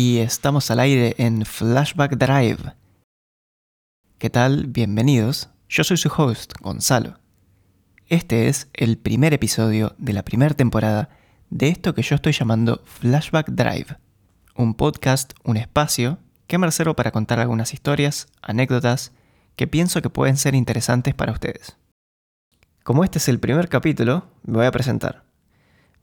y estamos al aire en Flashback Drive. ¿Qué tal? Bienvenidos. Yo soy su host, Gonzalo. Este es el primer episodio de la primera temporada de esto que yo estoy llamando Flashback Drive, un podcast, un espacio que me reservo para contar algunas historias, anécdotas que pienso que pueden ser interesantes para ustedes. Como este es el primer capítulo, me voy a presentar.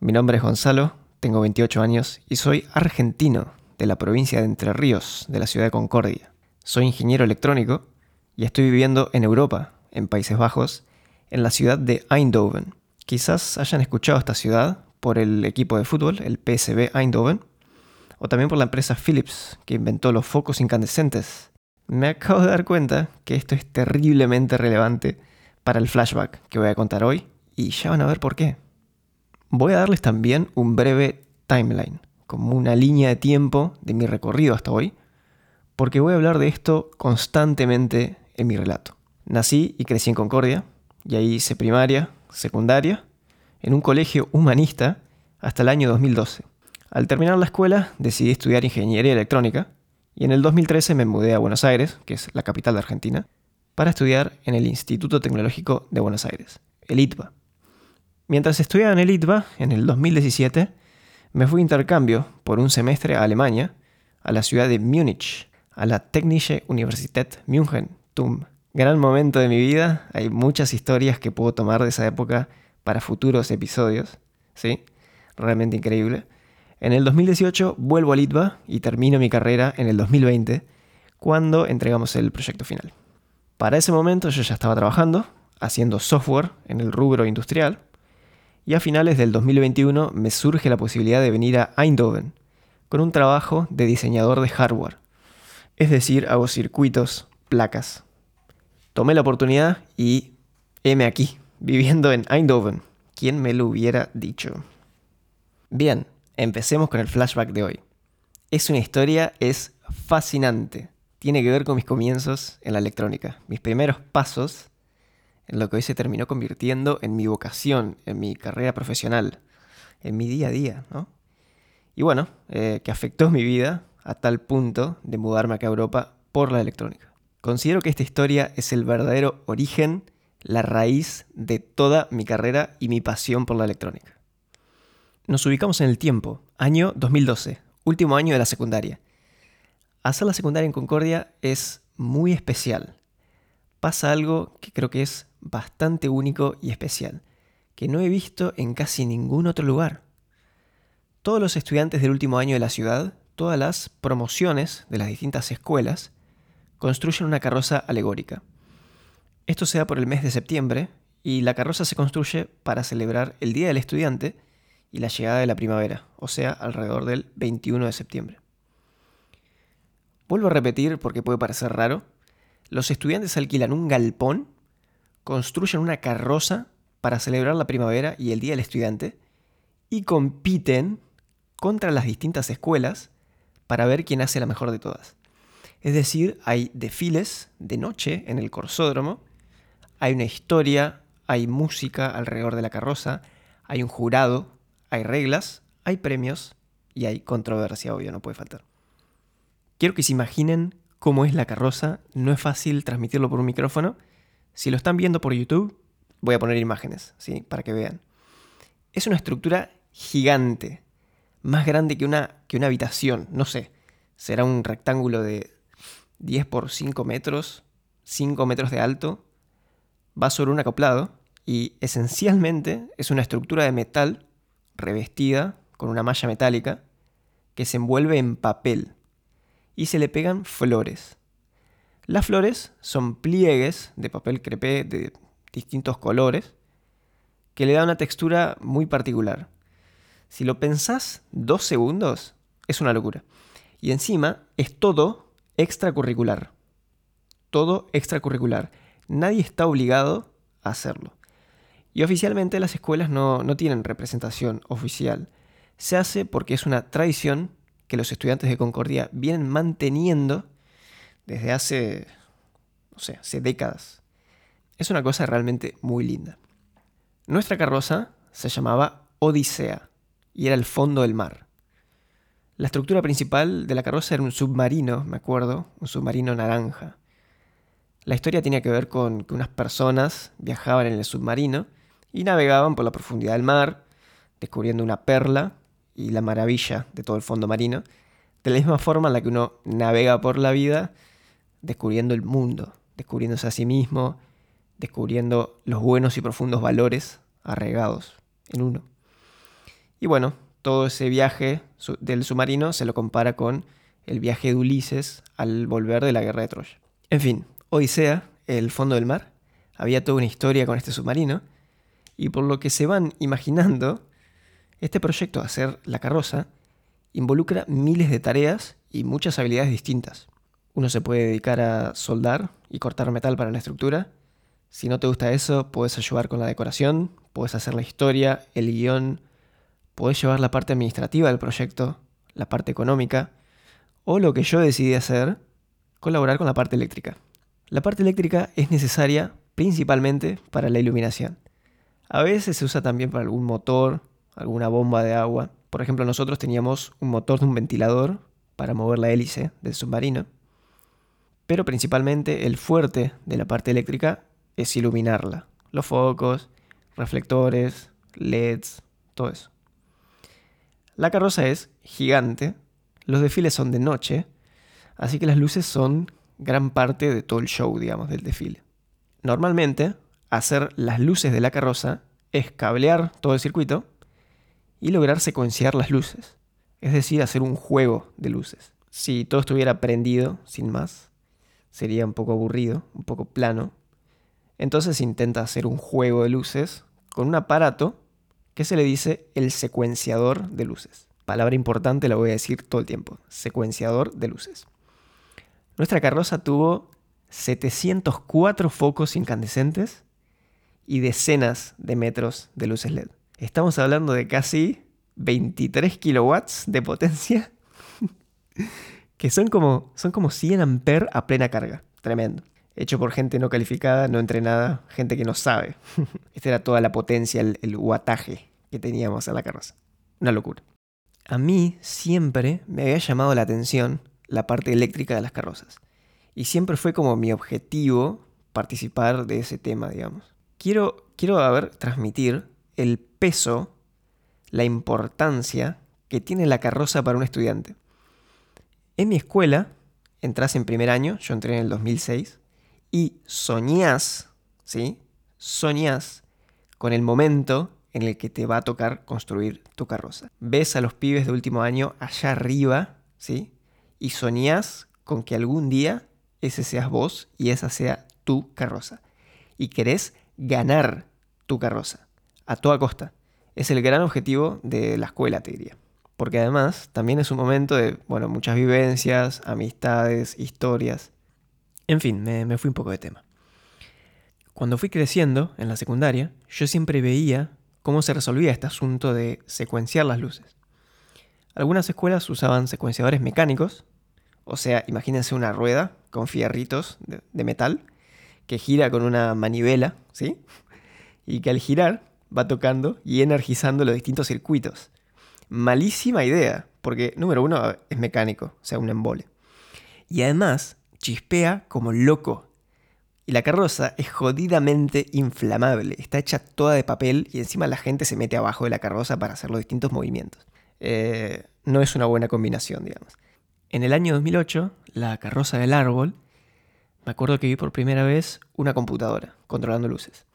Mi nombre es Gonzalo, tengo 28 años y soy argentino de la provincia de Entre Ríos, de la ciudad de Concordia. Soy ingeniero electrónico y estoy viviendo en Europa, en Países Bajos, en la ciudad de Eindhoven. Quizás hayan escuchado esta ciudad por el equipo de fútbol, el PSV Eindhoven, o también por la empresa Philips, que inventó los focos incandescentes. Me acabo de dar cuenta que esto es terriblemente relevante para el flashback que voy a contar hoy, y ya van a ver por qué. Voy a darles también un breve timeline, como una línea de tiempo de mi recorrido hasta hoy, porque voy a hablar de esto constantemente en mi relato. Nací y crecí en Concordia, y ahí hice primaria, secundaria, en un colegio humanista hasta el año 2012. Al terminar la escuela decidí estudiar ingeniería electrónica y en el 2013 me mudé a Buenos Aires, que es la capital de Argentina, para estudiar en el Instituto Tecnológico de Buenos Aires, el ITBA. Mientras estudiaba en el ITBA, en el 2017, me fui intercambio por un semestre a Alemania, a la ciudad de Múnich, a la Technische Universität München, TUM. Gran momento de mi vida, hay muchas historias que puedo tomar de esa época para futuros episodios, ¿sí? Realmente increíble. En el 2018 vuelvo a Litva y termino mi carrera en el 2020, cuando entregamos el proyecto final. Para ese momento yo ya estaba trabajando, haciendo software en el rubro industrial, y a finales del 2021 me surge la posibilidad de venir a Eindhoven con un trabajo de diseñador de hardware. Es decir, hago circuitos, placas. Tomé la oportunidad y heme aquí, viviendo en Eindhoven. ¿Quién me lo hubiera dicho? Bien, empecemos con el flashback de hoy. Es una historia, es fascinante. Tiene que ver con mis comienzos en la electrónica, mis primeros pasos en lo que hoy se terminó convirtiendo en mi vocación, en mi carrera profesional, en mi día a día, ¿no? Y bueno, eh, que afectó mi vida a tal punto de mudarme acá a Europa por la electrónica. Considero que esta historia es el verdadero origen, la raíz de toda mi carrera y mi pasión por la electrónica. Nos ubicamos en el tiempo, año 2012, último año de la secundaria. Hacer la secundaria en Concordia es muy especial. Pasa algo que creo que es bastante único y especial, que no he visto en casi ningún otro lugar. Todos los estudiantes del último año de la ciudad, todas las promociones de las distintas escuelas, construyen una carroza alegórica. Esto se da por el mes de septiembre y la carroza se construye para celebrar el Día del Estudiante y la llegada de la primavera, o sea, alrededor del 21 de septiembre. Vuelvo a repetir porque puede parecer raro, los estudiantes alquilan un galpón construyen una carroza para celebrar la primavera y el Día del Estudiante y compiten contra las distintas escuelas para ver quién hace la mejor de todas. Es decir, hay desfiles de noche en el corsódromo, hay una historia, hay música alrededor de la carroza, hay un jurado, hay reglas, hay premios y hay controversia, obvio, no puede faltar. Quiero que se imaginen cómo es la carroza, no es fácil transmitirlo por un micrófono, si lo están viendo por YouTube, voy a poner imágenes, ¿sí? Para que vean. Es una estructura gigante, más grande que una, que una habitación, no sé. Será un rectángulo de 10 por 5 metros, 5 metros de alto, va sobre un acoplado y esencialmente es una estructura de metal revestida con una malla metálica que se envuelve en papel y se le pegan flores. Las flores son pliegues de papel crepé de distintos colores que le dan una textura muy particular. Si lo pensás dos segundos, es una locura. Y encima es todo extracurricular. Todo extracurricular. Nadie está obligado a hacerlo. Y oficialmente las escuelas no, no tienen representación oficial. Se hace porque es una tradición que los estudiantes de Concordia vienen manteniendo desde hace, no sé, hace décadas. Es una cosa realmente muy linda. Nuestra carroza se llamaba Odisea y era el fondo del mar. La estructura principal de la carroza era un submarino, me acuerdo, un submarino naranja. La historia tenía que ver con que unas personas viajaban en el submarino y navegaban por la profundidad del mar, descubriendo una perla y la maravilla de todo el fondo marino, de la misma forma en la que uno navega por la vida descubriendo el mundo, descubriéndose a sí mismo, descubriendo los buenos y profundos valores arraigados en uno. Y bueno, todo ese viaje del submarino se lo compara con el viaje de Ulises al volver de la guerra de Troya. En fin, Odisea, el fondo del mar, había toda una historia con este submarino, y por lo que se van imaginando, este proyecto de hacer la carroza involucra miles de tareas y muchas habilidades distintas. Uno se puede dedicar a soldar y cortar metal para la estructura. Si no te gusta eso, puedes ayudar con la decoración, puedes hacer la historia, el guion, puedes llevar la parte administrativa del proyecto, la parte económica, o lo que yo decidí hacer, colaborar con la parte eléctrica. La parte eléctrica es necesaria principalmente para la iluminación. A veces se usa también para algún motor, alguna bomba de agua. Por ejemplo, nosotros teníamos un motor de un ventilador para mover la hélice del submarino. Pero principalmente el fuerte de la parte eléctrica es iluminarla. Los focos, reflectores, LEDs, todo eso. La carroza es gigante, los desfiles son de noche, así que las luces son gran parte de todo el show, digamos, del desfile. Normalmente, hacer las luces de la carroza es cablear todo el circuito y lograr secuenciar las luces, es decir, hacer un juego de luces. Si todo estuviera prendido, sin más, sería un poco aburrido, un poco plano. Entonces intenta hacer un juego de luces con un aparato que se le dice el secuenciador de luces. Palabra importante, la voy a decir todo el tiempo. Secuenciador de luces. Nuestra carroza tuvo 704 focos incandescentes y decenas de metros de luces LED. Estamos hablando de casi 23 kilowatts de potencia que son como, son como 100 amperes a plena carga. Tremendo. Hecho por gente no calificada, no entrenada, gente que no sabe. Esta era toda la potencia, el, el que teníamos a la carroza. Una locura. A mí siempre me había llamado la atención la parte eléctrica de las carrozas. Y siempre fue como mi objetivo participar de ese tema, digamos. Quiero, quiero a transmitir el peso, la importancia que tiene la carroza para un estudiante. En mi escuela, entras en primer año, yo entré en el 2006, y soñás, ¿sí? Soñás con el momento en el que te va a tocar construir tu carroza. Ves a los pibes de último año allá arriba, ¿sí? Y soñás con que algún día ese seas vos y esa sea tu carroza. Y querés ganar tu carroza, a toda costa. Es el gran objetivo de la escuela, te diría porque además también es un momento de, bueno, muchas vivencias, amistades, historias. En fin, me, fui un poco de tema. Cuando fui creciendo en la secundaria, yo siempre veía cómo se resolvía este asunto de secuenciar las luces. Algunas escuelas usaban secuenciadores mecánicos, o sea, imagínense una rueda con fierritos de, de metal que gira con una manivela, ¿sí? Y que al girar va tocando y energizando los distintos circuitos malísima idea, porque número uno es mecánico, o sea, un embole. Y además chispea como loco. Y la carroza es jodidamente inflamable, está hecha toda de papel y encima la gente se mete abajo de la carroza para hacer los distintos movimientos. Eh, no es una buena combinación, digamos. En el año 2008, la carroza del árbol, me acuerdo que vi por primera vez una computadora controlando luces.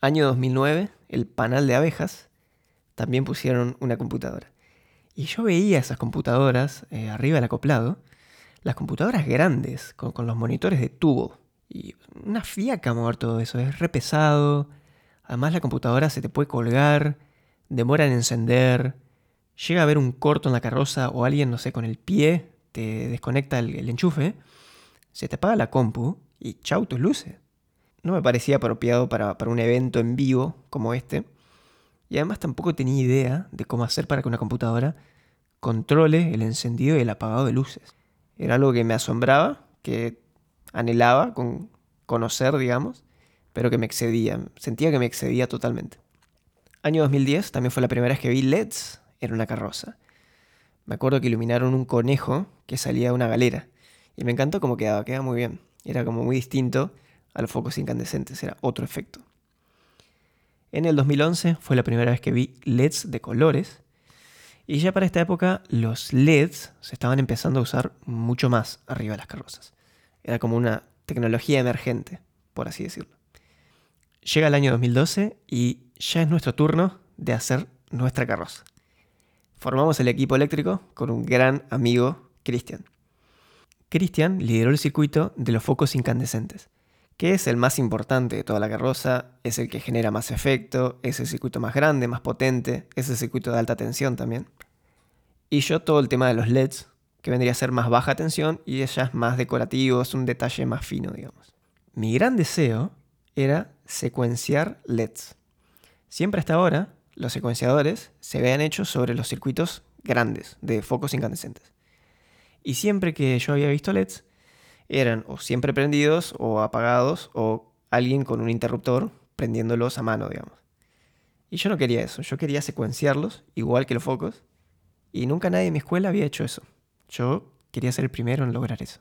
Año 2009, el panal de abejas, también pusieron una computadora. Y yo veía esas computadoras eh, arriba del acoplado, las computadoras grandes, con, los monitores de tubo. Y una fiaca mover todo eso, es re pesado. Además la computadora se te puede colgar, demora en encender, llega a haber un corto en la carroza o alguien, no sé, con el pie te desconecta el, enchufe, se te apaga la compu y chau tus luces. No me parecía apropiado para, para un evento en vivo como este. Y además tampoco tenía idea de cómo hacer para que una computadora controle el encendido y el apagado de luces. Era algo que me asombraba, que anhelaba con conocer, digamos, pero que me excedía. Sentía que me excedía totalmente. Año 2010 también fue la primera vez que vi LEDs en una carroza. Me acuerdo que iluminaron un conejo que salía de una galera. Y me encantó cómo quedaba, quedaba muy bien. Era como muy distinto a los focos incandescentes, era otro efecto. En el 2011 fue la primera vez que vi LEDs de colores. Y ya para esta época los LEDs se estaban empezando a usar mucho más arriba de las carrozas. Era como una tecnología emergente, por así decirlo. Llega el año 2012 y ya es nuestro turno de hacer nuestra carroza. Formamos el equipo eléctrico con un gran amigo, Cristian. Cristian lideró el circuito de los focos incandescentes que es el más importante de toda la carroza, es el que genera más efecto, es el circuito más grande, más potente, es el circuito de alta tensión también. Y yo todo el tema de los LEDs, que vendría a ser más baja tensión y ella es más decorativo, es un detalle más fino, digamos. Mi gran deseo era secuenciar LEDs. Siempre hasta ahora, los secuenciadores se habían hecho sobre los circuitos grandes de focos incandescentes. Y siempre que yo había visto LEDs, eran o siempre prendidos o apagados o alguien con un interruptor prendiéndolos a mano, digamos. Y yo no quería eso, yo quería secuenciarlos igual que los focos y nunca nadie en mi escuela había hecho eso. Yo quería ser el primero en lograr eso.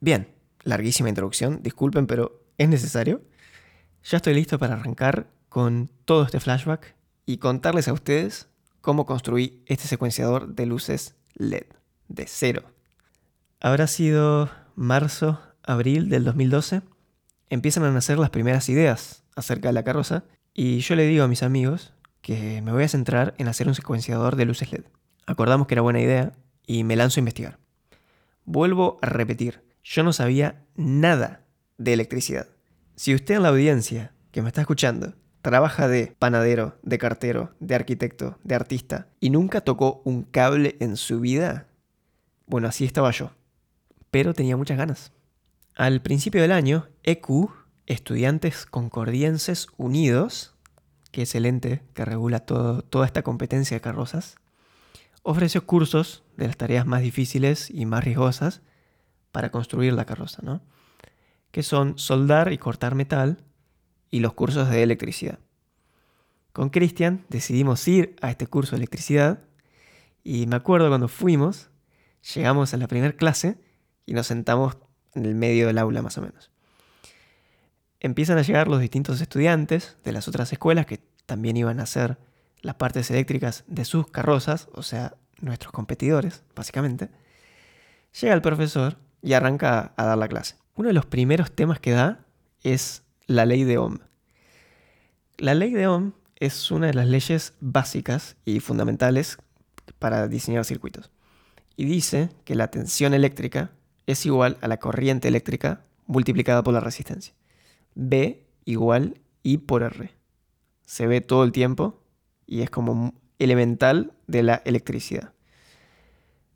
Bien, larguísima introducción, disculpen, pero es necesario. Ya estoy listo para arrancar con todo este flashback y contarles a ustedes cómo construí este secuenciador de luces LED de cero. Habrá sido marzo, abril del 2012, empiezan a nacer las primeras ideas acerca de la carroza y yo le digo a mis amigos que me voy a centrar en hacer un secuenciador de luces LED. Acordamos que era buena idea y me lanzo a investigar. Vuelvo a repetir, yo no sabía nada de electricidad. Si usted en la audiencia que me está escuchando trabaja de panadero, de cartero, de arquitecto, de artista y nunca tocó un cable en su vida, bueno, así estaba yo pero tenía muchas ganas. Al principio del año, EQ, Estudiantes Concordienses Unidos, que es el ente que regula toda esta competencia de carrozas, ofreció cursos de las tareas más difíciles y más riesgosas para construir la carroza, ¿no? que son soldar y cortar metal y los cursos de electricidad. Con Cristian decidimos ir a este curso de electricidad y me acuerdo cuando fuimos, llegamos a la primera clase y nos sentamos en el medio del aula más o menos. Empiezan a llegar los distintos estudiantes de las otras escuelas que también iban a hacer las partes eléctricas de sus carrozas, o sea, nuestros competidores, básicamente. Llega el profesor y arranca a dar la clase. Uno de los primeros temas que da es la ley de Ohm. La ley de Ohm es una de las leyes básicas y fundamentales para diseñar circuitos. Y dice que la tensión eléctrica es igual a la corriente eléctrica multiplicada por la resistencia. B igual I por R. Se ve todo el tiempo y es como elemental de la electricidad.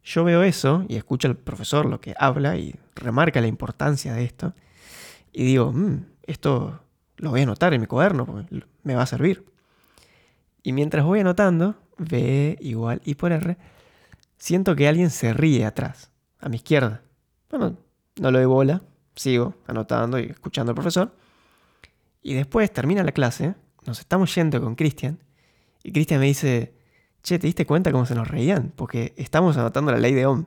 Yo veo eso y escucho al profesor lo que habla y remarca la importancia de esto. Y digo, mm, esto lo voy a anotar en mi cuaderno porque me va a servir. Y mientras voy anotando, B igual I por R, siento que alguien se ríe atrás, a mi izquierda. Bueno, no lo doy bola, sigo anotando y escuchando al profesor. Y después termina la clase, nos estamos yendo con Cristian, y Cristian me dice, che, ¿te diste cuenta cómo se nos reían? Porque estamos anotando la ley de Ohm.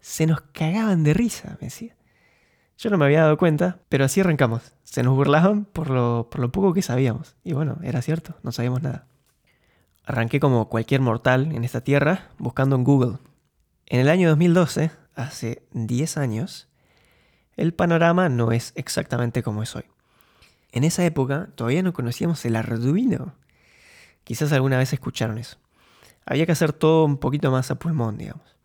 Se nos cagaban de risa, me decía. Yo no me había dado cuenta, pero así arrancamos. Se nos burlaban por lo, por lo poco que sabíamos. Y bueno, era cierto, no sabíamos nada. Arranqué como cualquier mortal en esta tierra buscando en Google. En el año 2012 hace 10 años, el panorama no es exactamente como es hoy. En esa época todavía no conocíamos el Arduino. Quizás alguna vez escucharon eso. Había que hacer todo un poquito más a pulmón, digamos.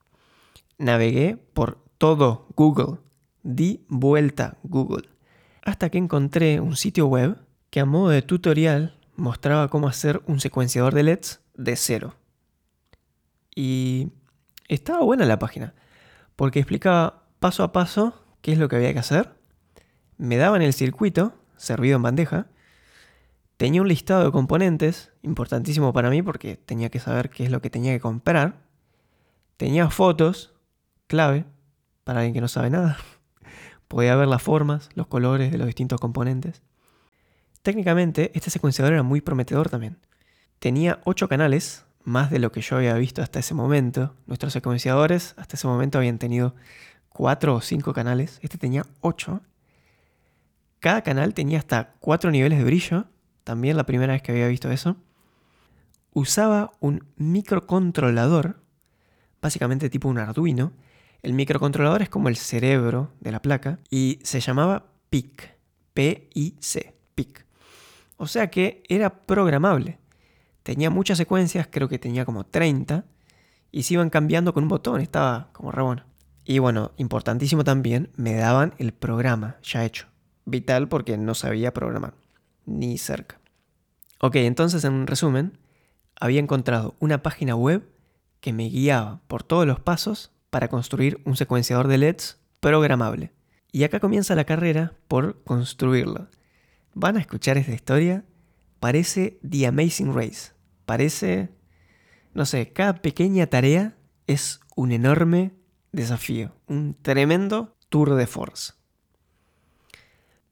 Navegué por todo Google. Di vuelta Google. Hasta que encontré un sitio web que a modo de tutorial mostraba cómo hacer un secuenciador de LEDs de cero. Y estaba buena la página porque explicaba paso a paso qué es lo que había que hacer. Me daban el circuito, servido en bandeja. Tenía un listado de componentes, importantísimo para mí porque tenía que saber qué es lo que tenía que comprar. Tenía fotos, clave, para alguien que no sabe nada. Podía ver las formas, los colores de los distintos componentes. Técnicamente, este secuenciador era muy prometedor también. Tenía 8 canales más de lo que yo había visto hasta ese momento. Nuestros secuenciadores hasta ese momento habían tenido cuatro o cinco canales. Este tenía ocho. Cada canal tenía hasta cuatro niveles de brillo. También la primera vez que había visto eso. Usaba un microcontrolador, básicamente tipo un Arduino. El microcontrolador es como el cerebro de la placa y se llamaba PIC. P-I-C. PIC. O sea que era programable. Tenía muchas secuencias, creo que tenía como 30, y se iban cambiando con un botón, estaba como re bueno. Y bueno, importantísimo también, me daban el programa ya hecho. Vital porque no sabía programar, ni cerca. Ok, entonces en resumen, había encontrado una página web que me guiaba por todos los pasos para construir un secuenciador de LEDs programable. Y acá comienza la carrera por construirlo. Van a escuchar esta historia. Parece The Amazing Race. Parece, no sé, cada pequeña tarea es un enorme desafío, un tremendo tour de force.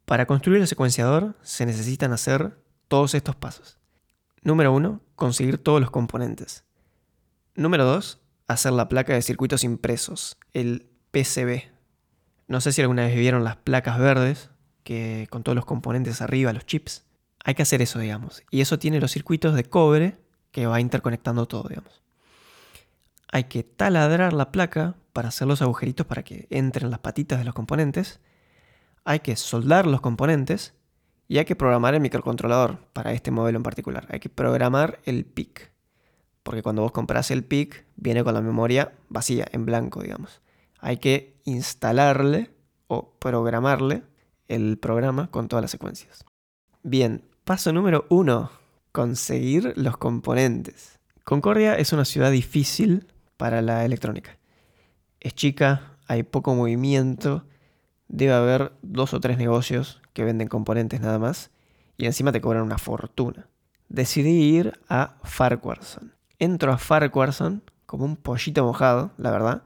Para construir el secuenciador se necesitan hacer todos estos pasos. Número 1. Conseguir todos los componentes. Número 2. Hacer la placa de circuitos impresos, el PCB. No sé si alguna vez vieron las placas verdes, que con todos los componentes arriba, los chips. Hay que hacer eso, digamos. Y eso tiene los circuitos de cobre que va interconectando todo, digamos. Hay que taladrar la placa para hacer los agujeritos para que entren las patitas de los componentes. Hay que soldar los componentes y hay que programar el microcontrolador para este modelo en particular. Hay que programar el PIC. Porque cuando vos compras el PIC, viene con la memoria vacía, en blanco, digamos. Hay que instalarle o programarle el programa con todas las secuencias. Bien, paso número uno, conseguir los componentes. Concordia es una ciudad difícil para la electrónica. Es chica, hay poco movimiento, debe haber dos o tres negocios que venden componentes nada más y encima te cobran una fortuna. Decidí ir a Farquharson. Entro a Farquharson como un pollito mojado, la verdad.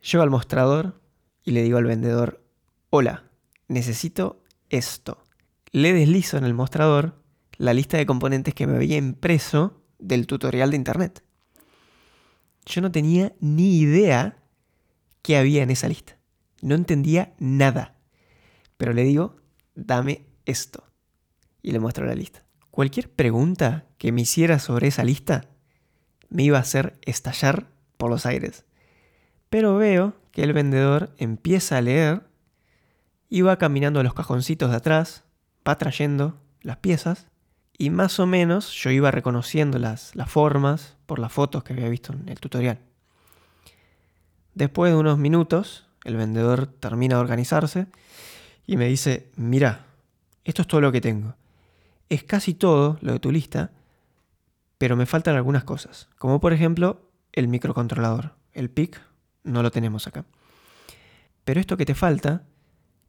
Llego al mostrador y le digo al vendedor, hola, necesito esto. Le deslizo en el mostrador la lista de componentes que me había impreso del tutorial de internet. Yo no tenía ni idea qué había en esa lista. No entendía nada. Pero le digo, dame esto. Y le muestro la lista. Cualquier pregunta que me hiciera sobre esa lista me iba a hacer estallar por los aires. Pero veo que el vendedor empieza a leer y va caminando a los cajoncitos de atrás, va trayendo las piezas y más o menos yo iba reconociendo las, las formas por las fotos que había visto en el tutorial. Después de unos minutos, el vendedor termina de organizarse y me dice, mira, esto es todo lo que tengo. Es casi todo lo de tu lista, pero me faltan algunas cosas, como por ejemplo el microcontrolador. El PIC no lo tenemos acá. Pero esto que te falta,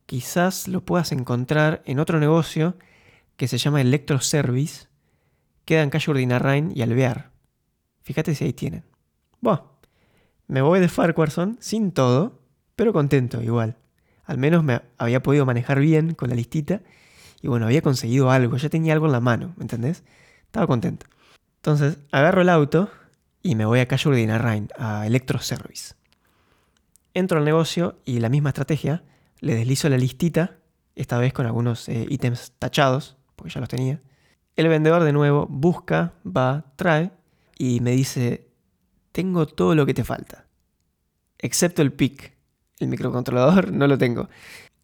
quizás lo puedas encontrar en otro negocio que se llama Electro Service, queda en calle Urdinarrain y Alvear. Fíjate si ahí tienen. Bueno, me voy de Farquharson sin todo, pero contento igual. Al menos me había podido manejar bien con la listita y bueno, había conseguido algo, ya tenía algo en la mano, ¿me entendés? Estaba contento. Entonces, agarro el auto y me voy a calle Urdinarrain, a Electro Service. Entro al negocio y la misma estrategia, le deslizo la listita, esta vez con algunos eh, ítems tachados, porque ya los tenía. El vendedor de nuevo busca, va, trae y me dice, tengo todo lo que te falta, excepto el PIC. El microcontrolador no lo tengo.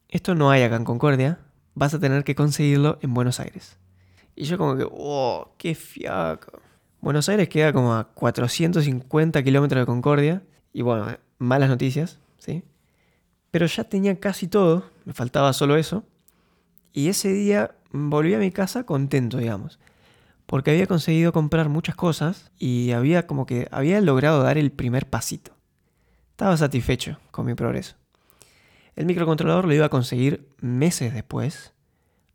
Esto no hay acá en Concordia, vas a tener que conseguirlo en Buenos Aires. Y yo como que, oh, qué fiaco. Buenos Aires queda como a 450 kilómetros de Concordia. Y bueno, malas noticias, ¿sí? Pero ya tenía casi todo, me faltaba solo eso. Y ese día volví a mi casa contento, digamos. Porque había conseguido comprar muchas cosas y había como que había logrado dar el primer pasito. Estaba satisfecho con mi progreso. El microcontrolador lo iba a conseguir meses después.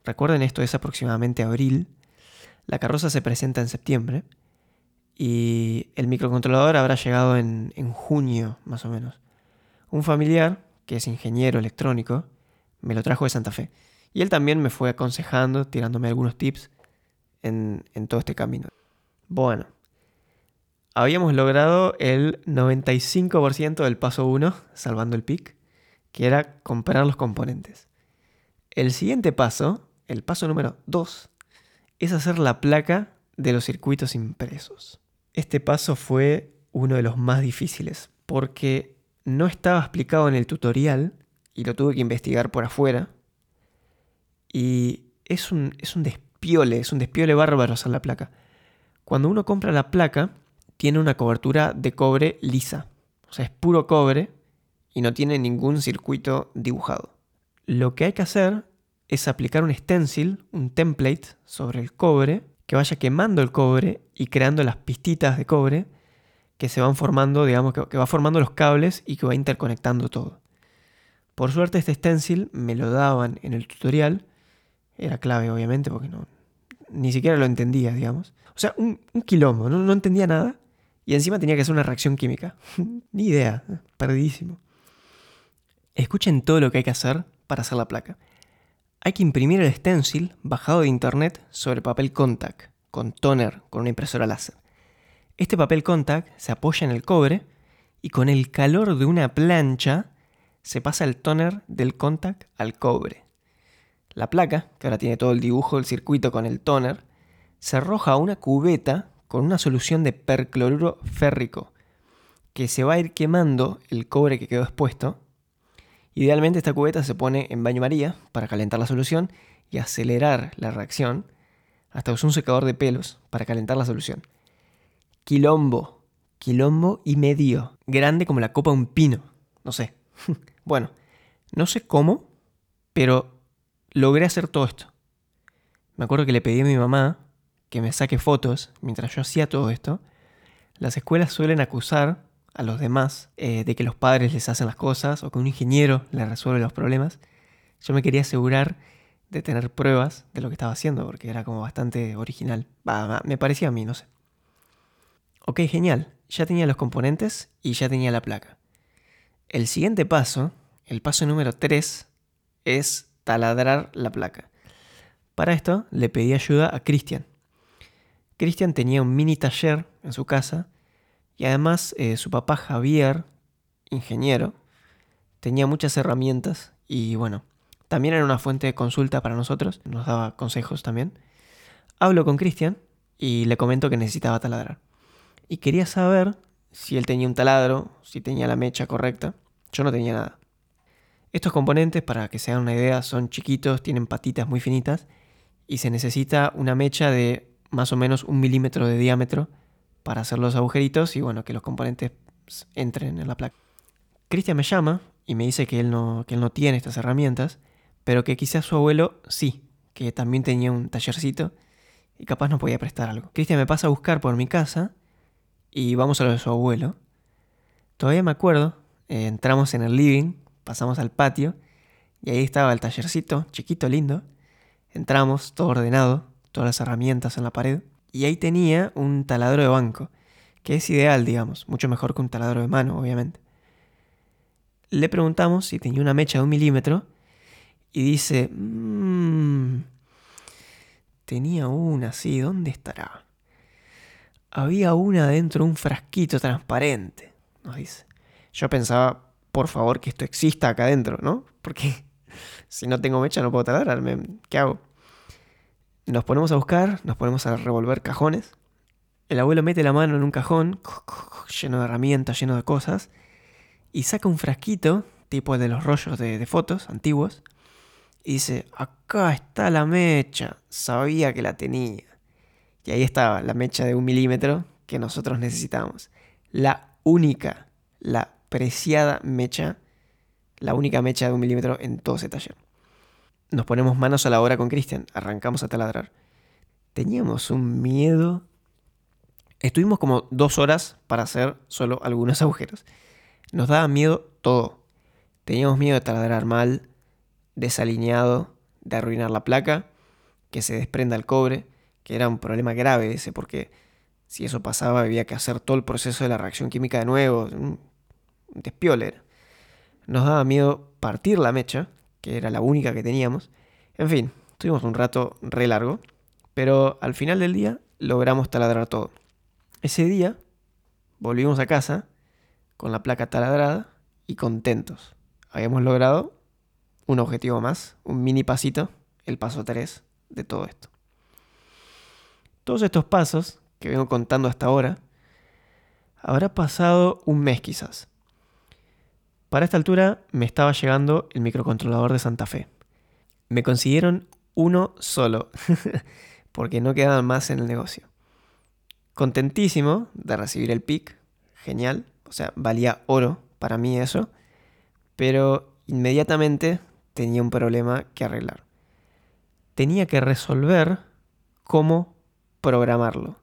Recuerden, esto es aproximadamente abril. La carroza se presenta en septiembre. Y el microcontrolador habrá llegado en, en junio, más o menos. Un familiar, que es ingeniero electrónico, me lo trajo de Santa Fe. Y él también me fue aconsejando, tirándome algunos tips en, todo este camino. Bueno, habíamos logrado el 95% del paso 1, salvando el pic, que era comprar los componentes. El siguiente paso, el paso número 2, es hacer la placa de los circuitos impresos. Este paso fue uno de los más difíciles porque no estaba explicado en el tutorial y lo tuve que investigar por afuera. Y es un, es un despiole, es un despiole bárbaro hacer la placa. Cuando uno compra la placa, tiene una cobertura de cobre lisa. O sea, es puro cobre y no tiene ningún circuito dibujado. Lo que hay que hacer es aplicar un stencil, un template sobre el cobre, que vaya quemando el cobre y creando las pistitas de cobre que se van formando, digamos, que, va formando los cables y que va interconectando todo. Por suerte este stencil me lo daban en el tutorial, era clave obviamente porque no, ni siquiera lo entendía, digamos. O sea, un, quilombo, no, no entendía nada y encima tenía que hacer una reacción química. ni idea, perdidísimo. Escuchen todo lo que hay que hacer para hacer la placa. Hay que imprimir el stencil bajado de internet sobre papel contact, con toner, con una impresora láser. Este papel contact se apoya en el cobre y con el calor de una plancha se pasa el toner del contact al cobre. La placa, que ahora tiene todo el dibujo del circuito con el toner, se arroja a una cubeta con una solución de percloruro férrico, que se va a ir quemando el cobre que quedó expuesto. Idealmente esta cubeta se pone en baño maría para calentar la solución y acelerar la reacción, hasta usar un secador de pelos para calentar la solución. Quilombo. Quilombo y medio. Grande como la copa de un pino. No sé. bueno, no sé cómo, pero logré hacer todo esto. Me acuerdo que le pedí a mi mamá que me saque fotos mientras yo hacía todo esto. Las escuelas suelen acusar a los demás eh, de que los padres les hacen las cosas o que un ingeniero les resuelve los problemas. Yo me quería asegurar de tener pruebas de lo que estaba haciendo porque era como bastante original. me parecía a mí, no sé. Ok, genial. Ya tenía los componentes y ya tenía la placa. El siguiente paso, el paso número 3, es taladrar la placa. Para esto le pedí ayuda a Cristian. Cristian tenía un mini taller en su casa y además eh, su papá Javier, ingeniero, tenía muchas herramientas y bueno, también era una fuente de consulta para nosotros, nos daba consejos también. Hablo con Cristian y le comento que necesitaba taladrar y quería saber si él tenía un taladro, si tenía la mecha correcta. Yo no tenía nada. Estos componentes, para que se hagan una idea, son chiquitos, tienen patitas muy finitas y se necesita una mecha de más o menos un milímetro de diámetro para hacer los agujeritos y bueno, que los componentes entren en la placa. Cristian me llama y me dice que él, no, que él no tiene estas herramientas, pero que quizás su abuelo sí, que también tenía un tallercito y capaz nos podía prestar algo. Cristian me pasa a buscar por mi casa y vamos a lo de su abuelo. Todavía me acuerdo, eh, entramos en el living, pasamos al patio y ahí estaba el tallercito, chiquito, lindo. Entramos, todo ordenado, todas las herramientas en la pared y ahí tenía un taladro de banco, que es ideal, digamos, mucho mejor que un taladro de mano, obviamente. Le preguntamos si tenía una mecha de un milímetro y dice, mmm, tenía una, sí, ¿dónde estará? Había una dentro de un frasquito transparente, nos dice. Yo pensaba, por favor, que esto exista acá adentro, ¿no? Porque si no tengo mecha no puedo taladrar, ¿qué hago? Nos ponemos a buscar, nos ponemos a revolver cajones. El abuelo mete la mano en un cajón lleno de herramientas, lleno de cosas, y saca un frasquito, tipo el de los rollos de, de fotos antiguos, y dice, acá está la mecha, sabía que la tenía. Y ahí estaba la mecha de un milímetro que nosotros necesitábamos. La única, la preciada mecha, la única mecha de un milímetro en todo ese taller. Nos ponemos manos a la obra con Cristian, arrancamos a taladrar. Teníamos un miedo. Estuvimos como dos horas para hacer solo algunos agujeros. Nos daba miedo todo. Teníamos miedo de taladrar mal, desalineado, de arruinar la placa, que se desprenda el cobre que era un problema grave ese, porque si eso pasaba había que hacer todo el proceso de la reacción química de nuevo, un despioler. Nos daba miedo partir la mecha, que era la única que teníamos. En fin, tuvimos un rato re largo, pero al final del día logramos taladrar todo. Ese día volvimos a casa con la placa taladrada y contentos. Habíamos logrado un objetivo más, un mini pasito, el paso 3 de todo esto. Todos estos pasos que vengo contando hasta ahora, habrá pasado un mes quizás. Para esta altura me estaba llegando el microcontrolador de Santa Fe. Me consiguieron uno solo, porque no quedaban más en el negocio. Contentísimo de recibir el PIC, genial, o sea, valía oro para mí eso, pero inmediatamente tenía un problema que arreglar. Tenía que resolver cómo programarlo.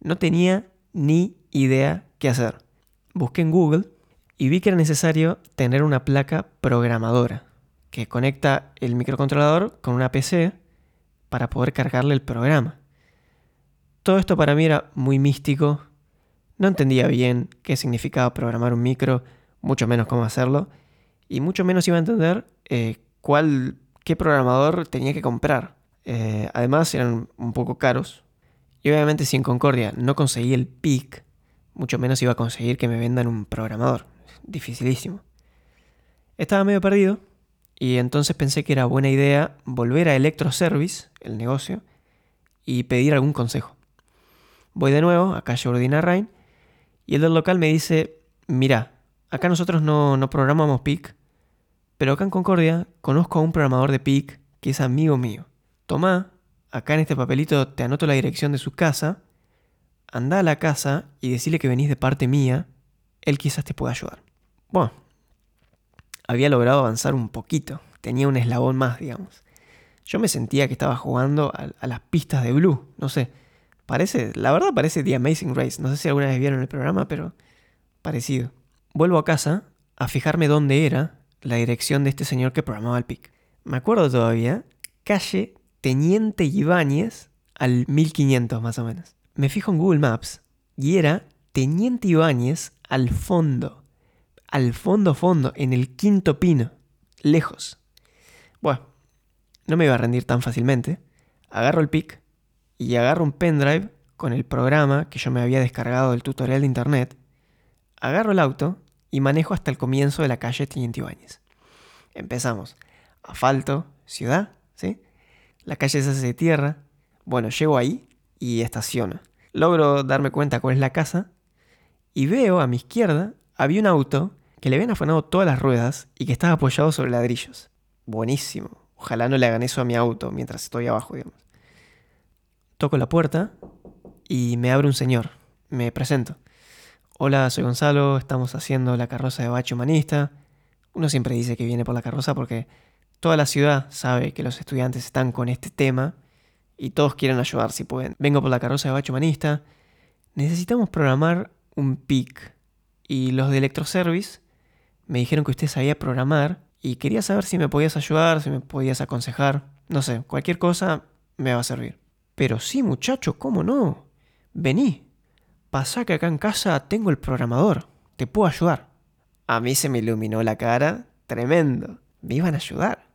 No tenía ni idea qué hacer. Busqué en Google y vi que era necesario tener una placa programadora que conecta el microcontrolador con una PC para poder cargarle el programa. Todo esto para mí era muy místico, no entendía bien qué significaba programar un micro, mucho menos cómo hacerlo, y mucho menos iba a entender eh, cuál, qué programador tenía que comprar. Eh, además eran un poco caros, y obviamente si en Concordia no conseguí el PIC, mucho menos iba a conseguir que me vendan un programador. Dificilísimo. Estaba medio perdido y entonces pensé que era buena idea volver a Electroservice, el negocio, y pedir algún consejo. Voy de nuevo a calle Ordina Rain y el del local me dice, mira, acá nosotros no, no programamos PIC, pero acá en Concordia conozco a un programador de PIC que es amigo mío. Tomá acá en este papelito te anoto la dirección de su casa, anda a la casa y decirle que venís de parte mía, él quizás te pueda ayudar. Bueno, había logrado avanzar un poquito, tenía un eslabón más, digamos. Yo me sentía que estaba jugando a, las pistas de Blue, no sé. Parece, la verdad parece The Amazing Race, no sé si alguna vez vieron el programa, pero parecido. Vuelvo a casa a fijarme dónde era la dirección de este señor que programaba el PIC. Me acuerdo todavía, calle Teniente Ibáñez al 1500 más o menos. Me fijo en Google Maps y era Teniente Ibáñez al fondo. Al fondo, fondo, en el quinto pino. Lejos. Bueno, no me iba a rendir tan fácilmente. Agarro el pic y agarro un pendrive con el programa que yo me había descargado del tutorial de internet. Agarro el auto y manejo hasta el comienzo de la calle Teniente Ibáñez. Empezamos. Asfalto, ciudad. La calle se hace de tierra. Bueno, llego ahí y estaciono. Logro darme cuenta cuál es la casa y veo a mi izquierda había un auto que le habían afanado todas las ruedas y que estaba apoyado sobre ladrillos. Buenísimo. Ojalá no le hagan eso a mi auto mientras estoy abajo, digamos. Toco la puerta y me abre un señor. Me presento. Hola, soy Gonzalo, estamos haciendo la carroza de bache humanista. Uno siempre dice que viene por la carroza porque Toda la ciudad sabe que los estudiantes están con este tema y todos quieren ayudar si pueden. Vengo por la carroza de bacho humanista. Necesitamos programar un PIC. Y los de Electroservice me dijeron que usted sabía programar y quería saber si me podías ayudar, si me podías aconsejar. No sé, cualquier cosa me va a servir. Pero sí, muchacho, ¿cómo no? Vení. Pasá que acá en casa tengo el programador. Te puedo ayudar. A mí se me iluminó la cara. Tremendo. Me iban a ayudar.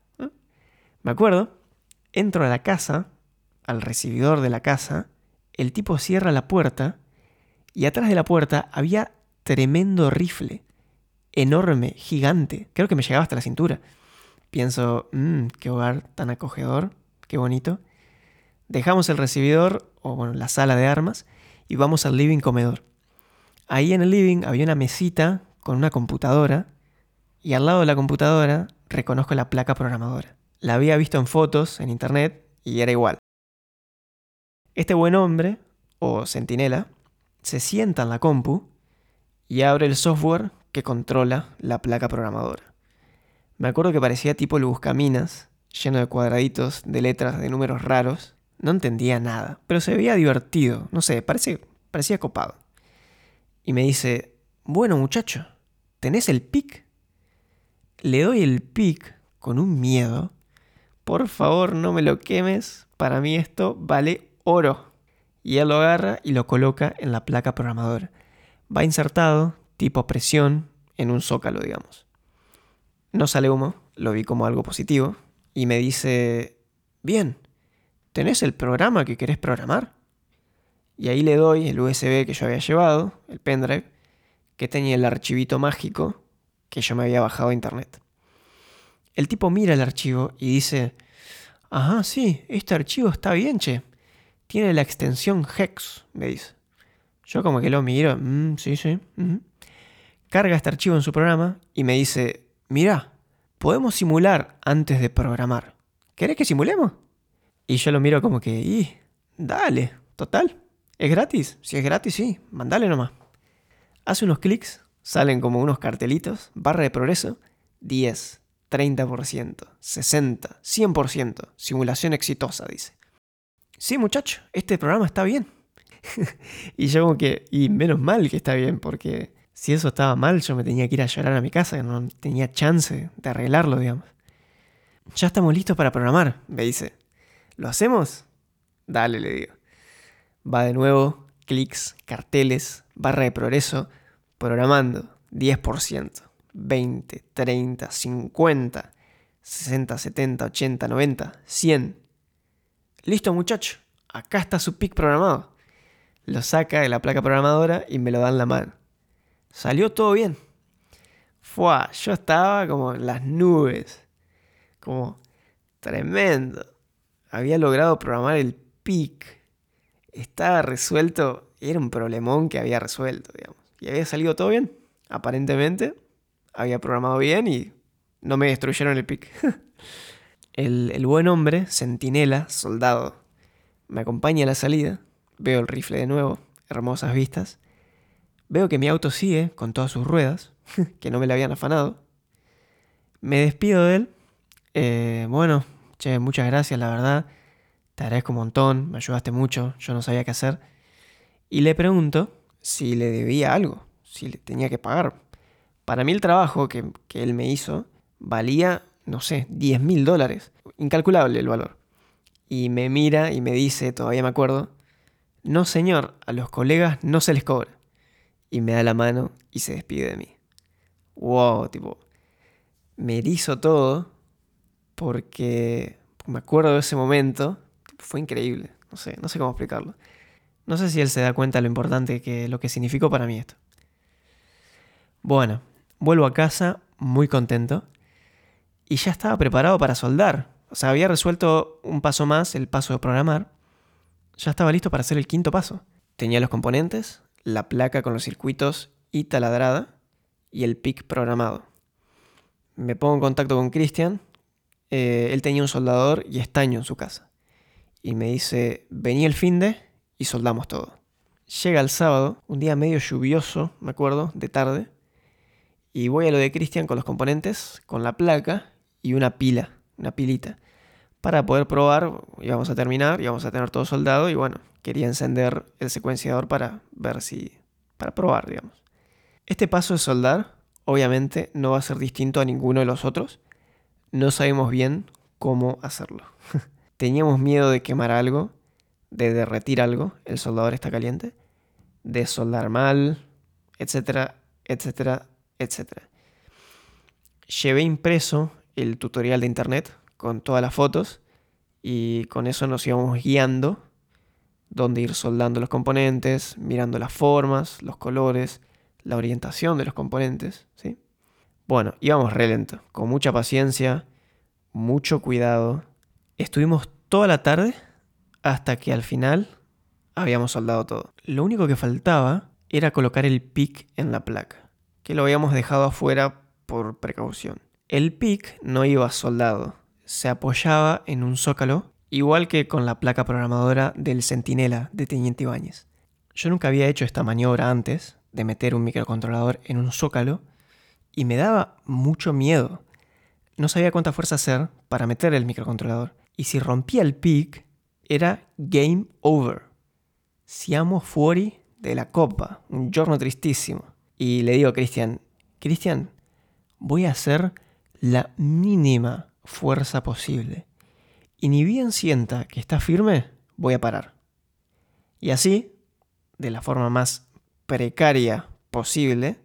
Me acuerdo, entro a la casa, al recibidor de la casa, el tipo cierra la puerta y atrás de la puerta había tremendo rifle, enorme, gigante, creo que me llegaba hasta la cintura. Pienso, mmm, qué hogar tan acogedor, qué bonito. Dejamos el recibidor, o bueno, la sala de armas, y vamos al living comedor. Ahí en el living había una mesita con una computadora, y al lado de la computadora reconozco la placa programadora. La había visto en fotos en internet y era igual. Este buen hombre, o centinela, se sienta en la compu y abre el software que controla la placa programadora. Me acuerdo que parecía tipo el buscaminas, lleno de cuadraditos, de letras, de números raros. No entendía nada, pero se veía divertido, no sé, parecía copado. Y me dice, bueno muchacho, ¿tenés el pic? Le doy el pic con un miedo por favor no me lo quemes, para mí esto vale oro. Y él lo agarra y lo coloca en la placa programadora. Va insertado, tipo presión, en un zócalo, digamos. No sale humo, lo vi como algo positivo, y me dice, bien, ¿tenés el programa que querés programar? Y ahí le doy el USB que yo había llevado, el pendrive, que tenía el archivito mágico que yo me había bajado a internet. El tipo mira el archivo y dice, ajá, sí, este archivo está bien, che. Tiene la extensión hex, me dice. Yo como que lo miro, mm, sí, sí. Carga este archivo en su programa y me dice, mira, podemos simular antes de programar. ¿Querés que simulemos? Y yo lo miro como que, y, dale, total, es gratis. Si es gratis, sí, mandale nomás. Hace unos clics, salen como unos cartelitos, barra de progreso, 10, 30%, 60, 100%, simulación exitosa, dice. Sí, muchacho, este programa está bien. y yo como que, y menos mal que está bien, porque si eso estaba mal, yo me tenía que ir a llorar a mi casa, no tenía chance de arreglarlo, digamos. Ya estamos listos para programar, me dice. ¿Lo hacemos? Dale, le digo. Va de nuevo, clics, carteles, barra de progreso, programando 10%, 20, 30, 50, 60, 70, 80, 90, 100. Listo muchacho, acá está su pic programado. Lo saca de la placa programadora y me lo da en la mano. Salió todo bien. Fua, yo estaba como en las nubes. Como tremendo. Había logrado programar el pic. Estaba resuelto. Era un problemón que había resuelto, digamos. Y había salido todo bien. Aparentemente, había programado bien y no me destruyeron el pic. el, el buen hombre, centinela, soldado, me acompaña a la salida. Veo el rifle de nuevo, hermosas vistas. Veo que mi auto sigue con todas sus ruedas, que no me la habían afanado. Me despido de él. Eh, bueno, che, muchas gracias, la verdad. Te agradezco un montón, me ayudaste mucho, yo no sabía qué hacer. Y le pregunto si le debía algo, si le tenía que pagar. Para mí el trabajo que, que él me hizo valía, no sé, 10 mil dólares. Incalculable el valor. Y me mira y me dice, todavía me acuerdo, no señor, a los colegas no se les cobra y me da la mano y se despide de mí. Wow, tipo, me erizo todo porque me acuerdo de ese momento, fue increíble, no sé, no sé cómo explicarlo. No sé si él se da cuenta de lo importante que lo que significó para mí esto. Bueno, vuelvo a casa muy contento y ya estaba preparado para soldar. O sea, había resuelto un paso más, el paso de programar. Ya estaba listo para hacer el quinto paso. Tenía los componentes, la placa con los circuitos y taladrada y el PIC programado. Me pongo en contacto con Cristian. Eh, él tenía un soldador y estaño en su casa. Y me dice, vení el fin de y soldamos todo. Llega el sábado, un día medio lluvioso, me acuerdo, de tarde. Y voy a lo de Cristian con los componentes, con la placa y una pila, una pilita. Para poder probar, íbamos a terminar, íbamos a tener todo soldado y bueno, quería encender el secuenciador para ver si, para probar, digamos. Este paso de soldar, obviamente, no va a ser distinto a ninguno de los otros. No sabemos bien cómo hacerlo. Teníamos miedo de quemar algo, de derretir algo, el soldador está caliente, de soldar mal, etcétera, etcétera, etcétera. Llevé impreso el tutorial de internet con todas las fotos y con eso nos íbamos guiando dónde ir soldando los componentes, mirando las formas, los colores, la orientación de los componentes, ¿sí? Bueno, íbamos re lento, con mucha paciencia, mucho cuidado. Estuvimos toda la tarde hasta que al final habíamos soldado todo. Lo único que faltaba era colocar el PIC en la placa, que lo habíamos dejado afuera por precaución. El PIC no iba soldado, se apoyaba en un zócalo igual que con la placa programadora del Centinela de Teniente Ibáñez. Yo nunca había hecho esta maniobra antes, de meter un microcontrolador en un zócalo, y me daba mucho miedo. No sabía cuánta fuerza hacer para meter el microcontrolador, y si rompía el pic, era game over. Siamo fuori de la copa, un giorno tristísimo. Y le digo a Cristian, Cristian, voy a hacer la mínima fuerza posible y ni bien sienta que está firme, voy a parar. Y así, de la forma más precaria posible,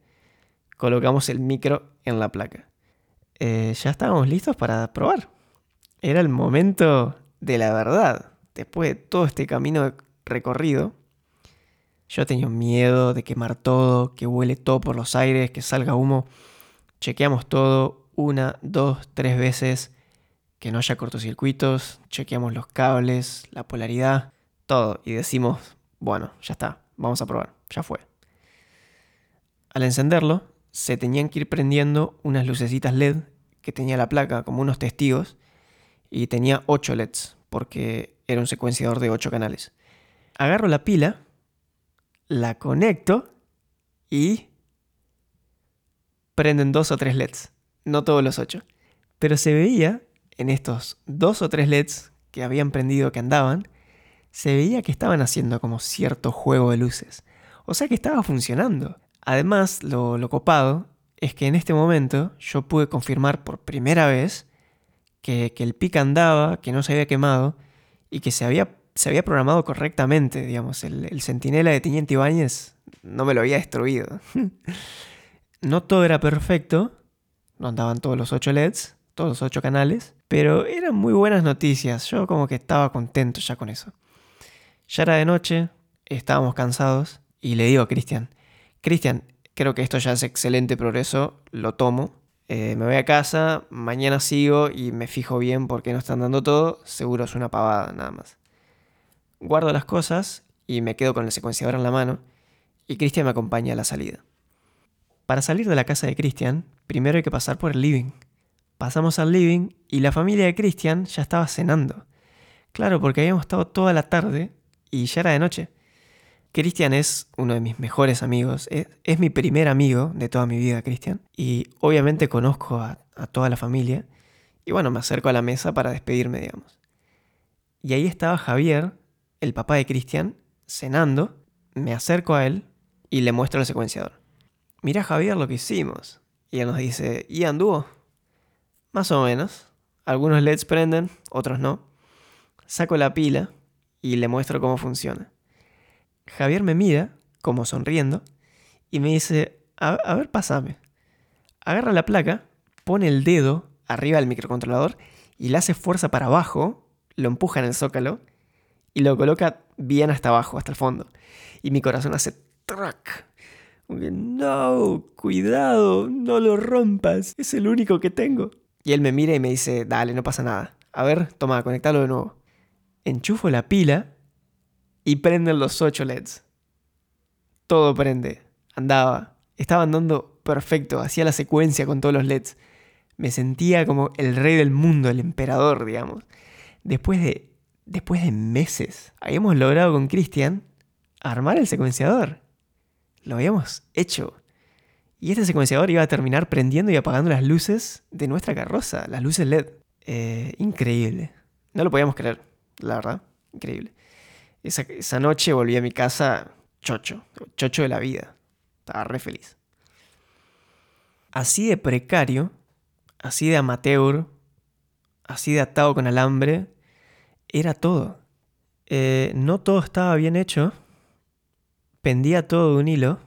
colocamos el micro en la placa. Eh, ya estábamos listos para probar. Era el momento de la verdad. Después de todo este camino recorrido, Yo tenía miedo de quemar todo, que huele todo por los aires, que salga humo. Chequeamos todo una, dos, tres veces, que no haya cortocircuitos, chequeamos los cables, la polaridad, todo. Y decimos, bueno, ya está, vamos a probar, ya fue. Al encenderlo, se tenían que ir prendiendo unas lucecitas LED que tenía la placa, como unos testigos, y tenía 8 LEDs, porque era un secuenciador de 8 canales. Agarro la pila, la conecto y prenden dos o tres LEDs, no todos los 8. Pero se veía en estos dos o tres LEDs que habían prendido que andaban, se veía que estaban haciendo como cierto juego de luces. O sea que estaba funcionando. Además, lo, copado es que en este momento yo pude confirmar por primera vez que, el pic andaba, que no se había quemado y que se había, se había programado correctamente. Digamos, el, el centinela de Teniente Ibáñez no me lo había destruido. no todo era perfecto, no andaban todos los 8 LEDs, todos los 8 canales, pero eran muy buenas noticias. Yo como que estaba contento ya con eso. Ya era de noche, estábamos cansados y le digo a Cristian, Cristian, creo que esto ya es excelente progreso, lo tomo. Eh, me voy a casa, mañana sigo y me fijo bien por qué no están dando todo, seguro es una pavada nada más. Guardo las cosas y me quedo con el secuenciador en la mano y Cristian me acompaña a la salida. Para salir de la casa de Cristian, primero hay que pasar por el living. Pasamos al living y la familia de Cristian ya estaba cenando. Claro, porque habíamos estado toda la tarde y ya era de noche. Cristian es uno de mis mejores amigos, es, mi primer amigo de toda mi vida, Cristian, y obviamente conozco a, a toda la familia, y bueno, me acerco a la mesa para despedirme, digamos. Y ahí estaba Javier, el papá de Cristian, cenando, me acerco a él y le muestro el secuenciador. Mira Javier lo que hicimos. Y él nos dice, ¿y anduvo? Más o menos. Algunos LEDs prenden, otros no. Saco la pila y le muestro cómo funciona. Javier me mira, como sonriendo, y me dice, a, ver, pásame. Agarra la placa, pone el dedo arriba del microcontrolador y le hace fuerza para abajo, lo empuja en el zócalo y lo coloca bien hasta abajo, hasta el fondo. Y mi corazón hace track. No, cuidado, no lo rompas, es el único que tengo. Y él me mira y me dice, dale, no pasa nada. A ver, toma, conectalo de nuevo. Enchufo la pila y prenden los 8 LEDs. Todo prende. Andaba. Estaba andando perfecto. Hacía la secuencia con todos los LEDs. Me sentía como el rey del mundo, el emperador, digamos. Después de, después de meses, habíamos logrado con Christian armar el secuenciador. Lo habíamos hecho. Y este secuenciador iba a terminar prendiendo y apagando las luces de nuestra carroza, las luces LED. Eh, increíble. No lo podíamos creer, la verdad. Increíble. Esa, noche volví a mi casa chocho, chocho de la vida. Estaba re feliz. Así de precario, así de amateur, así de atado con alambre, era todo. Eh, no todo estaba bien hecho, pendía todo de un hilo,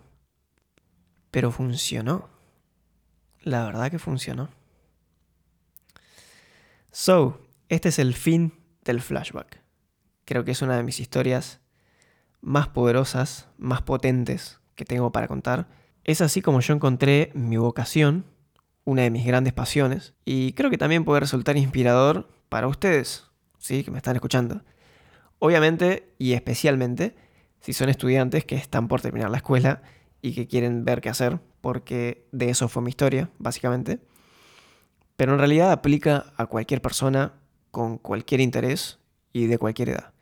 pero funcionó. La verdad que funcionó. So, este es el fin del flashback. Creo que es una de mis historias más poderosas, más potentes que tengo para contar. Es así como yo encontré mi vocación, una de mis grandes pasiones, y creo que también puede resultar inspirador para ustedes, ¿sí? que me están escuchando. Obviamente y especialmente si son estudiantes que están por terminar la escuela y que quieren ver qué hacer, porque de eso fue mi historia, básicamente. Pero en realidad aplica a cualquier persona con cualquier interés y de cualquier edad.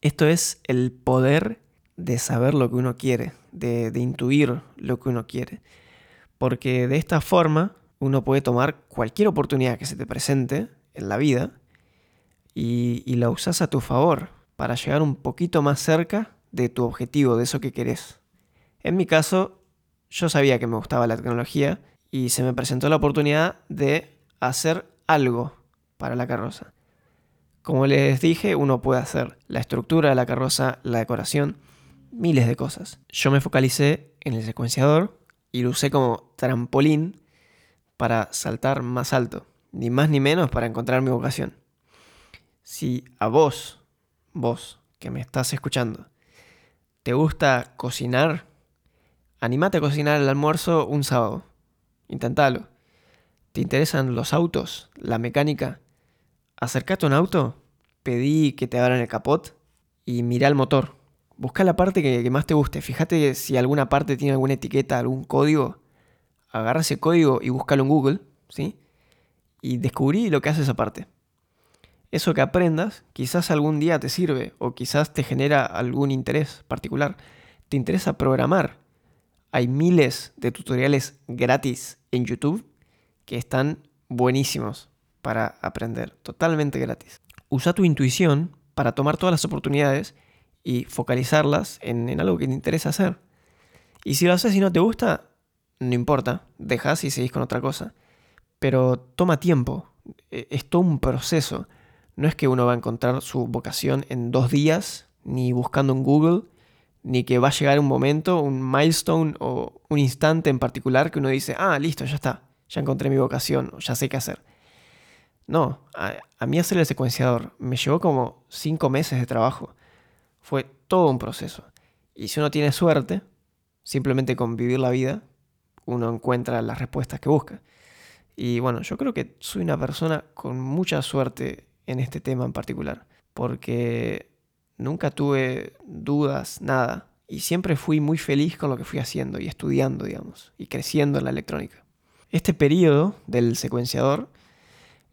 Esto es el poder de saber lo que uno quiere, de, intuir lo que uno quiere. Porque de esta forma uno puede tomar cualquier oportunidad que se te presente en la vida y, la usas a tu favor para llegar un poquito más cerca de tu objetivo, de eso que querés. En mi caso, yo sabía que me gustaba la tecnología y se me presentó la oportunidad de hacer algo para la carroza. Como les dije, uno puede hacer la estructura de la carroza, la decoración, miles de cosas. Yo me focalicé en el secuenciador y lo usé como trampolín para saltar más alto, ni más ni menos para encontrar mi vocación. Si a vos, vos que me estás escuchando, ¿Te gusta cocinar? Animate a cocinar el almuerzo un sábado. Intentalo. ¿Te interesan los autos? ¿La mecánica? Acercate a un auto, pedí que te abran el capot y mirá el motor. Busca la parte que, más te guste. Fíjate si alguna parte tiene alguna etiqueta, algún código. Agarra ese código y búscalo en Google, ¿sí? Y descubrí lo que hace esa parte. Eso que aprendas quizás algún día te sirve o quizás te genera algún interés particular. ¿Te interesa programar? Hay miles de tutoriales gratis en YouTube que están buenísimos para aprender, totalmente gratis. Usa tu intuición para tomar todas las oportunidades y focalizarlas en, algo que te interesa hacer. Y si lo haces y no te gusta, no importa, dejas y seguís con otra cosa. Pero toma tiempo, e, es todo un proceso. No es que uno va a encontrar su vocación en dos días, ni buscando en Google, ni que va a llegar un momento, un milestone o un instante en particular que uno dice, ah, listo, ya está, ya encontré mi vocación, ya sé qué hacer. No, a, mí hacer el secuenciador me llevó como cinco meses de trabajo. Fue todo un proceso. Y si uno tiene suerte, simplemente con vivir la vida, uno encuentra las respuestas que busca. Y bueno, yo creo que soy una persona con mucha suerte en este tema en particular, porque nunca tuve dudas, nada, y siempre fui muy feliz con lo que fui haciendo y estudiando, digamos, y creciendo en la electrónica. Este periodo del secuenciador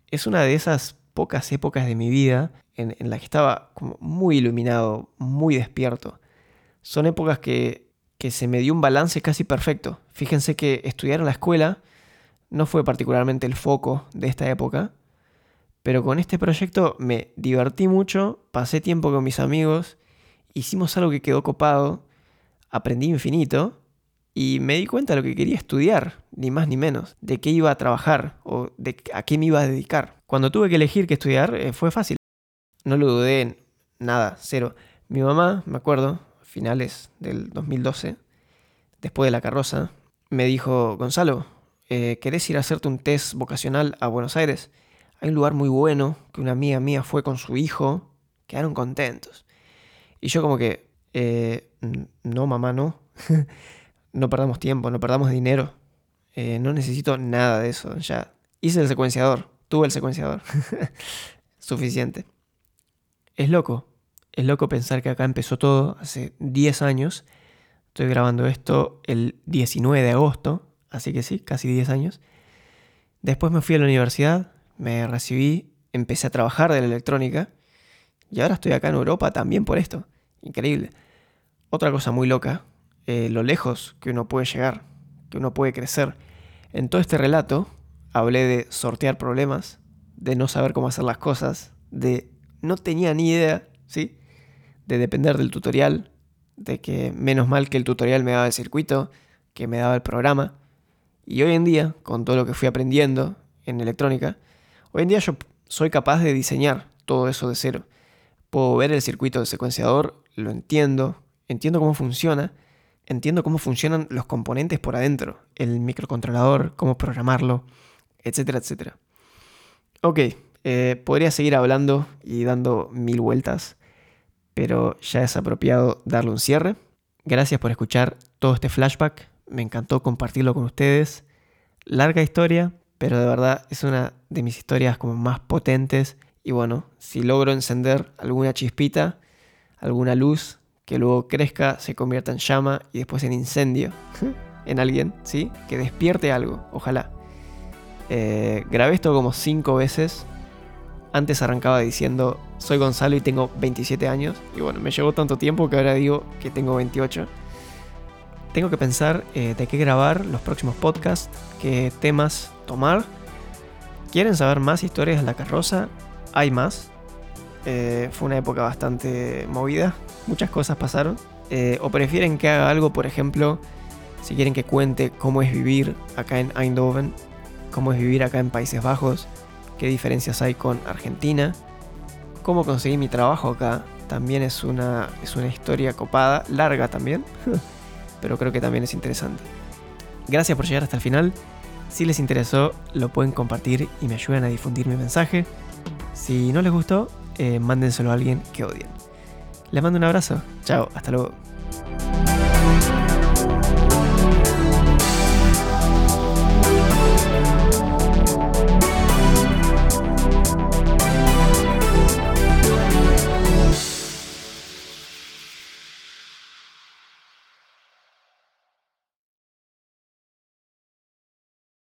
es una de esas pocas épocas de mi vida en, en las que estaba como muy iluminado, muy despierto. Son épocas que, que se me dio un balance casi perfecto. Fíjense que estudiar en la escuela no fue particularmente el foco de esta época, pero con este proyecto me divertí mucho, pasé tiempo con mis amigos, hicimos algo que quedó copado, aprendí infinito y me di cuenta de lo que quería estudiar, ni más ni menos, de qué iba a trabajar o de a qué me iba a dedicar. Cuando tuve que elegir qué estudiar eh, fue fácil. No lo dudé nada, cero. Mi mamá, me acuerdo, finales del 2012, después de la carroza, me dijo, Gonzalo, eh, ¿querés ir a hacerte un test vocacional a Buenos Aires? Hay un lugar muy bueno que una amiga mía fue con su hijo, quedaron contentos. Y yo como que, eh, no, mamá, no. no perdamos tiempo, no perdamos dinero. Eh, no necesito nada de eso. Ya hice el secuenciador, tuve el secuenciador. Suficiente. Es loco. Es loco pensar que acá empezó todo hace 10 años. Estoy grabando esto el 19 de agosto, así que sí, casi 10 años. Después me fui a la universidad, me recibí, empecé a trabajar de la electrónica y ahora estoy acá en Europa también por esto. Increíble. Otra cosa muy loca eh, lo lejos que uno puede llegar, que uno puede crecer. En todo este relato hablé de sortear problemas, de no saber cómo hacer las cosas, de no tenía ni idea, ¿sí? De depender del tutorial, de que menos mal que el tutorial me daba el circuito, que me daba el programa. Y hoy en día, con todo lo que fui aprendiendo en electrónica, hoy en día yo soy capaz de diseñar todo eso de cero. Puedo ver el circuito del secuenciador, lo entiendo, entiendo cómo funciona entiendo cómo funcionan los componentes por adentro, el microcontrolador, cómo programarlo, etcétera, etcétera. Ok, eh, podría seguir hablando y dando mil vueltas, pero ya es apropiado darle un cierre. Gracias por escuchar todo este flashback, me encantó compartirlo con ustedes. Larga historia, pero de verdad es una de mis historias como más potentes y bueno, si logro encender alguna chispita, alguna luz que luego crezca, se convierta en llama y después en incendio en alguien, ¿sí? Que despierte algo, ojalá. Eh, grabé esto como cinco veces. Antes arrancaba diciendo, soy Gonzalo y tengo 27 años. Y bueno, me llevó tanto tiempo que ahora digo que tengo 28. Tengo que pensar eh, de qué grabar los próximos podcasts, qué temas tomar. ¿Quieren saber más historias de la carroza? Hay más. Eh, fue una época bastante movida, muchas cosas pasaron. Eh, o prefieren que haga algo, por ejemplo, si quieren que cuente cómo es vivir acá en Eindhoven, cómo es vivir acá en Países Bajos, qué diferencias hay con Argentina, cómo conseguí mi trabajo acá, también es una, es una historia copada, larga también, pero creo que también es interesante. Gracias por llegar hasta el final. Si les interesó, lo pueden compartir y me ayudan a difundir mi mensaje. Si no les gustó, eh, mándenselo a alguien que odien. Les mando un abrazo. Chao, hasta luego.